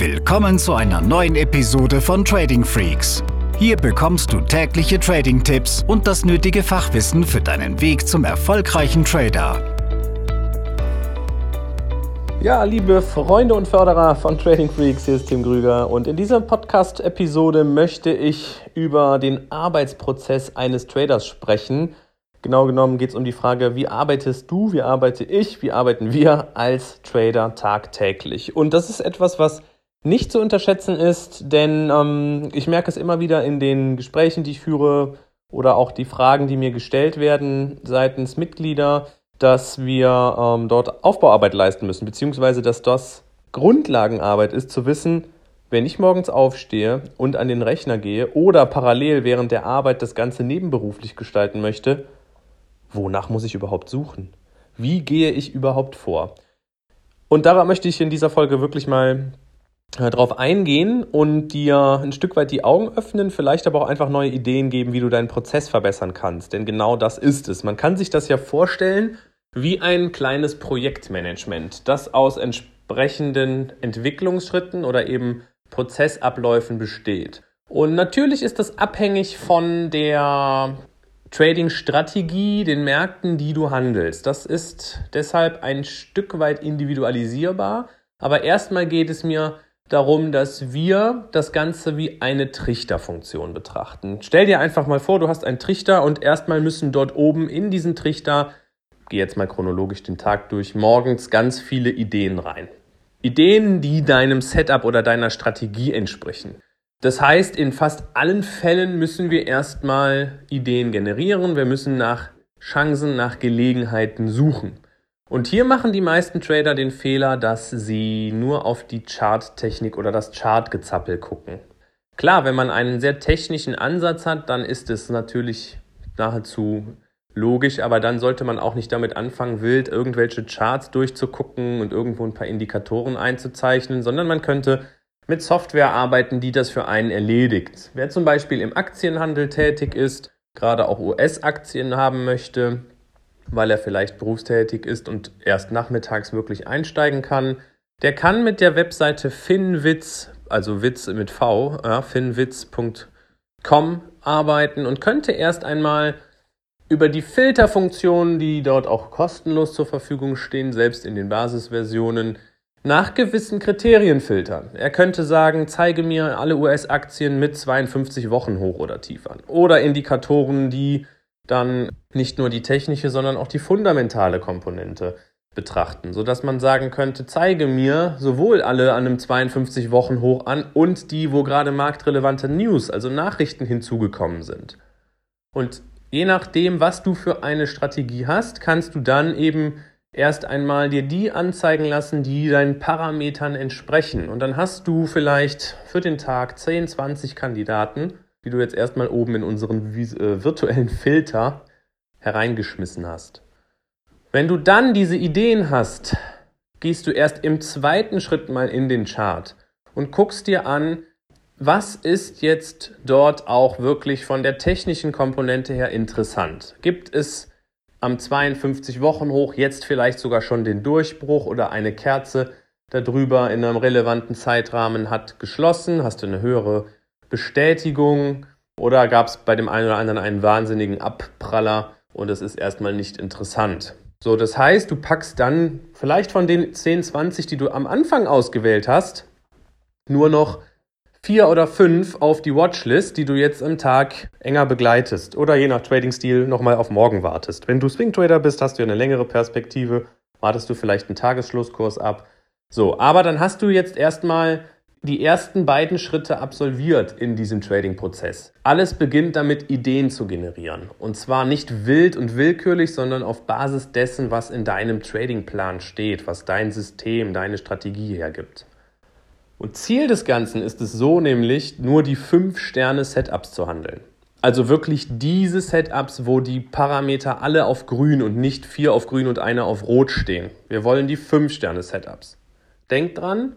Willkommen zu einer neuen Episode von Trading Freaks. Hier bekommst du tägliche Trading-Tipps und das nötige Fachwissen für deinen Weg zum erfolgreichen Trader. Ja, liebe Freunde und Förderer von Trading Freaks, hier ist Tim Grüger und in dieser Podcast-Episode möchte ich über den Arbeitsprozess eines Traders sprechen. Genau genommen geht es um die Frage, wie arbeitest du, wie arbeite ich, wie arbeiten wir als Trader tagtäglich? Und das ist etwas, was nicht zu unterschätzen ist, denn ähm, ich merke es immer wieder in den Gesprächen, die ich führe oder auch die Fragen, die mir gestellt werden seitens Mitglieder, dass wir ähm, dort Aufbauarbeit leisten müssen, beziehungsweise dass das Grundlagenarbeit ist, zu wissen, wenn ich morgens aufstehe und an den Rechner gehe oder parallel während der Arbeit das Ganze nebenberuflich gestalten möchte, wonach muss ich überhaupt suchen? Wie gehe ich überhaupt vor? Und daran möchte ich in dieser Folge wirklich mal äh, drauf eingehen und dir ein Stück weit die Augen öffnen, vielleicht aber auch einfach neue Ideen geben, wie du deinen Prozess verbessern kannst. Denn genau das ist es. Man kann sich das ja vorstellen wie ein kleines Projektmanagement, das aus entsprechenden Entwicklungsschritten oder eben Prozessabläufen besteht. Und natürlich ist das abhängig von der Trading-Strategie, den Märkten, die du handelst. Das ist deshalb ein Stück weit individualisierbar. Aber erstmal geht es mir darum, dass wir das Ganze wie eine Trichterfunktion betrachten. Stell dir einfach mal vor, du hast einen Trichter und erstmal müssen dort oben in diesen Trichter, gehe jetzt mal chronologisch den Tag durch, morgens ganz viele Ideen rein. Ideen, die deinem Setup oder deiner Strategie entsprechen. Das heißt, in fast allen Fällen müssen wir erstmal Ideen generieren. Wir müssen nach Chancen, nach Gelegenheiten suchen. Und hier machen die meisten Trader den Fehler, dass sie nur auf die Charttechnik oder das Chartgezappel gucken. Klar, wenn man einen sehr technischen Ansatz hat, dann ist es natürlich nahezu logisch, aber dann sollte man auch nicht damit anfangen, wild irgendwelche Charts durchzugucken und irgendwo ein paar Indikatoren einzuzeichnen, sondern man könnte mit Software arbeiten, die das für einen erledigt. Wer zum Beispiel im Aktienhandel tätig ist, gerade auch US-Aktien haben möchte, weil er vielleicht berufstätig ist und erst nachmittags wirklich einsteigen kann. Der kann mit der Webseite Finwitz, also Witz mit V, ja, finwitz.com arbeiten und könnte erst einmal über die Filterfunktionen, die dort auch kostenlos zur Verfügung stehen, selbst in den Basisversionen, nach gewissen Kriterien filtern. Er könnte sagen, zeige mir alle US-Aktien mit 52 Wochen hoch oder tief an. Oder Indikatoren, die dann nicht nur die technische, sondern auch die fundamentale Komponente betrachten, sodass man sagen könnte, zeige mir sowohl alle an einem 52 Wochen hoch an und die, wo gerade marktrelevante News, also Nachrichten hinzugekommen sind. Und je nachdem, was du für eine Strategie hast, kannst du dann eben erst einmal dir die anzeigen lassen, die deinen Parametern entsprechen. Und dann hast du vielleicht für den Tag 10, 20 Kandidaten die du jetzt erstmal oben in unseren äh, virtuellen Filter hereingeschmissen hast. Wenn du dann diese Ideen hast, gehst du erst im zweiten Schritt mal in den Chart und guckst dir an, was ist jetzt dort auch wirklich von der technischen Komponente her interessant? Gibt es am 52 Wochen hoch jetzt vielleicht sogar schon den Durchbruch oder eine Kerze darüber in einem relevanten Zeitrahmen hat geschlossen? Hast du eine höhere Bestätigung oder gab es bei dem einen oder anderen einen wahnsinnigen Abpraller und es ist erstmal nicht interessant. So, das heißt, du packst dann vielleicht von den 10, 20, die du am Anfang ausgewählt hast, nur noch vier oder fünf auf die Watchlist, die du jetzt im Tag enger begleitest oder je nach Trading-Stil nochmal auf morgen wartest. Wenn du Swing-Trader bist, hast du eine längere Perspektive, wartest du vielleicht einen Tagesschlusskurs ab. So, aber dann hast du jetzt erstmal die ersten beiden Schritte absolviert in diesem Trading-Prozess. Alles beginnt damit, Ideen zu generieren. Und zwar nicht wild und willkürlich, sondern auf Basis dessen, was in deinem Trading-Plan steht, was dein System, deine Strategie hergibt. Und Ziel des Ganzen ist es so nämlich, nur die 5-Sterne-Setups zu handeln. Also wirklich diese Setups, wo die Parameter alle auf grün und nicht vier auf grün und einer auf rot stehen. Wir wollen die 5-Sterne-Setups. Denkt dran,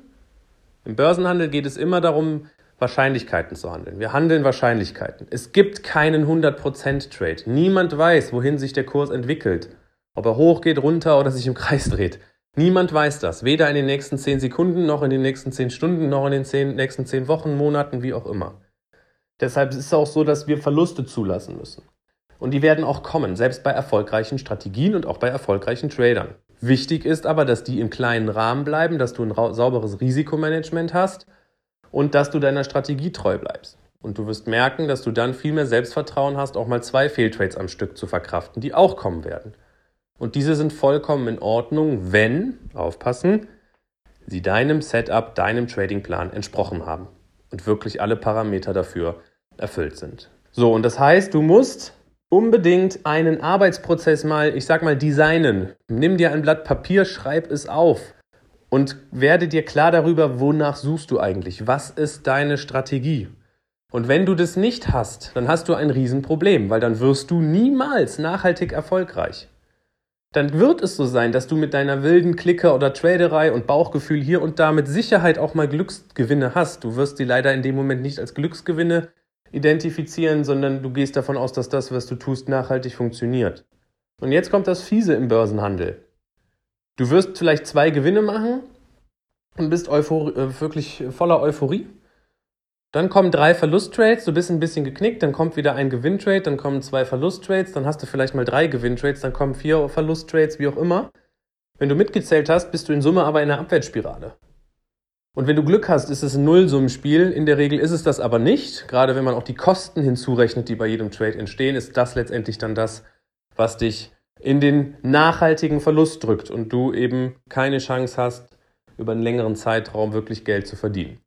im Börsenhandel geht es immer darum, Wahrscheinlichkeiten zu handeln. Wir handeln Wahrscheinlichkeiten. Es gibt keinen 100% Trade. Niemand weiß, wohin sich der Kurs entwickelt. Ob er hoch geht, runter oder sich im Kreis dreht. Niemand weiß das, weder in den nächsten 10 Sekunden, noch in den nächsten 10 Stunden, noch in den 10, nächsten 10 Wochen, Monaten, wie auch immer. Deshalb ist es auch so, dass wir Verluste zulassen müssen. Und die werden auch kommen, selbst bei erfolgreichen Strategien und auch bei erfolgreichen Tradern. Wichtig ist aber, dass die im kleinen Rahmen bleiben, dass du ein sauberes Risikomanagement hast und dass du deiner Strategie treu bleibst. Und du wirst merken, dass du dann viel mehr Selbstvertrauen hast, auch mal zwei Fehltrades am Stück zu verkraften, die auch kommen werden. Und diese sind vollkommen in Ordnung, wenn, aufpassen, sie deinem Setup, deinem Tradingplan entsprochen haben und wirklich alle Parameter dafür erfüllt sind. So, und das heißt, du musst unbedingt einen Arbeitsprozess mal, ich sag mal, designen. Nimm dir ein Blatt Papier, schreib es auf und werde dir klar darüber, wonach suchst du eigentlich? Was ist deine Strategie? Und wenn du das nicht hast, dann hast du ein Riesenproblem, weil dann wirst du niemals nachhaltig erfolgreich. Dann wird es so sein, dass du mit deiner wilden Clique oder Traderei und Bauchgefühl hier und da mit Sicherheit auch mal Glücksgewinne hast. Du wirst sie leider in dem Moment nicht als Glücksgewinne identifizieren, sondern du gehst davon aus, dass das, was du tust, nachhaltig funktioniert. Und jetzt kommt das Fiese im Börsenhandel. Du wirst vielleicht zwei Gewinne machen und bist äh, wirklich voller Euphorie. Dann kommen drei Verlusttrades, du bist ein bisschen geknickt, dann kommt wieder ein Gewinntrade, dann kommen zwei Verlusttrades, dann hast du vielleicht mal drei Gewinntrades, dann kommen vier Verlusttrades, wie auch immer. Wenn du mitgezählt hast, bist du in Summe aber in einer Abwärtsspirale. Und wenn du Glück hast, ist es ein Nullsummenspiel. In der Regel ist es das aber nicht. Gerade wenn man auch die Kosten hinzurechnet, die bei jedem Trade entstehen, ist das letztendlich dann das, was dich in den nachhaltigen Verlust drückt und du eben keine Chance hast, über einen längeren Zeitraum wirklich Geld zu verdienen.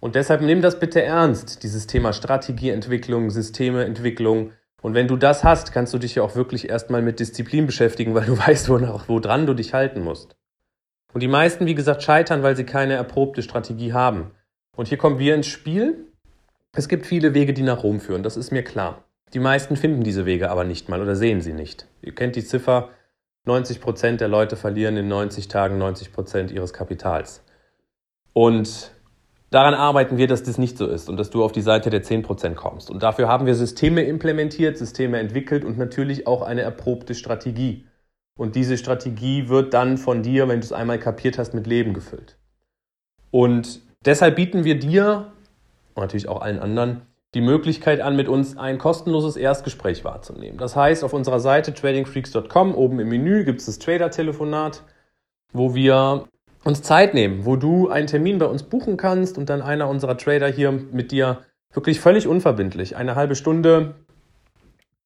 Und deshalb nimm das bitte ernst, dieses Thema Strategieentwicklung, Systemeentwicklung. Und wenn du das hast, kannst du dich ja auch wirklich erstmal mit Disziplin beschäftigen, weil du weißt, wonach, woran du dich halten musst. Und die meisten, wie gesagt, scheitern, weil sie keine erprobte Strategie haben. Und hier kommen wir ins Spiel. Es gibt viele Wege, die nach Rom führen, das ist mir klar. Die meisten finden diese Wege aber nicht mal oder sehen sie nicht. Ihr kennt die Ziffer, 90 Prozent der Leute verlieren in 90 Tagen 90 Prozent ihres Kapitals. Und Daran arbeiten wir, dass das nicht so ist und dass du auf die Seite der 10% kommst. Und dafür haben wir Systeme implementiert, Systeme entwickelt und natürlich auch eine erprobte Strategie. Und diese Strategie wird dann von dir, wenn du es einmal kapiert hast, mit Leben gefüllt. Und deshalb bieten wir dir und natürlich auch allen anderen die Möglichkeit an, mit uns ein kostenloses Erstgespräch wahrzunehmen. Das heißt, auf unserer Seite tradingfreaks.com oben im Menü gibt es das Trader-Telefonat, wo wir uns Zeit nehmen, wo du einen Termin bei uns buchen kannst und dann einer unserer Trader hier mit dir wirklich völlig unverbindlich eine halbe Stunde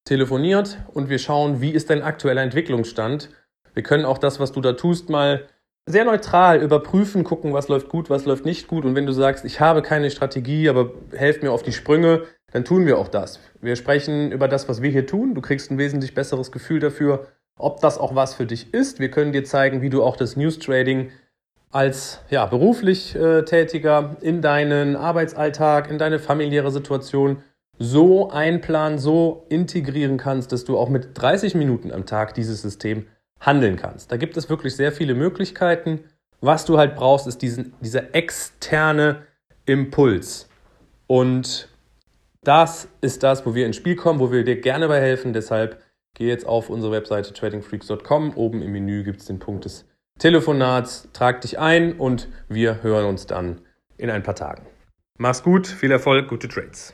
telefoniert und wir schauen, wie ist dein aktueller Entwicklungsstand. Wir können auch das, was du da tust, mal sehr neutral überprüfen, gucken, was läuft gut, was läuft nicht gut. Und wenn du sagst, ich habe keine Strategie, aber helft mir auf die Sprünge, dann tun wir auch das. Wir sprechen über das, was wir hier tun. Du kriegst ein wesentlich besseres Gefühl dafür, ob das auch was für dich ist. Wir können dir zeigen, wie du auch das News Trading als ja, beruflich äh, Tätiger in deinen Arbeitsalltag, in deine familiäre Situation so einplanen, so integrieren kannst, dass du auch mit 30 Minuten am Tag dieses System handeln kannst. Da gibt es wirklich sehr viele Möglichkeiten. Was du halt brauchst, ist diesen, dieser externe Impuls. Und das ist das, wo wir ins Spiel kommen, wo wir dir gerne bei helfen. Deshalb geh jetzt auf unsere Webseite tradingfreaks.com. Oben im Menü gibt es den Punkt des Telefonats, trag dich ein und wir hören uns dann in ein paar Tagen. Mach's gut, viel Erfolg, gute Trades.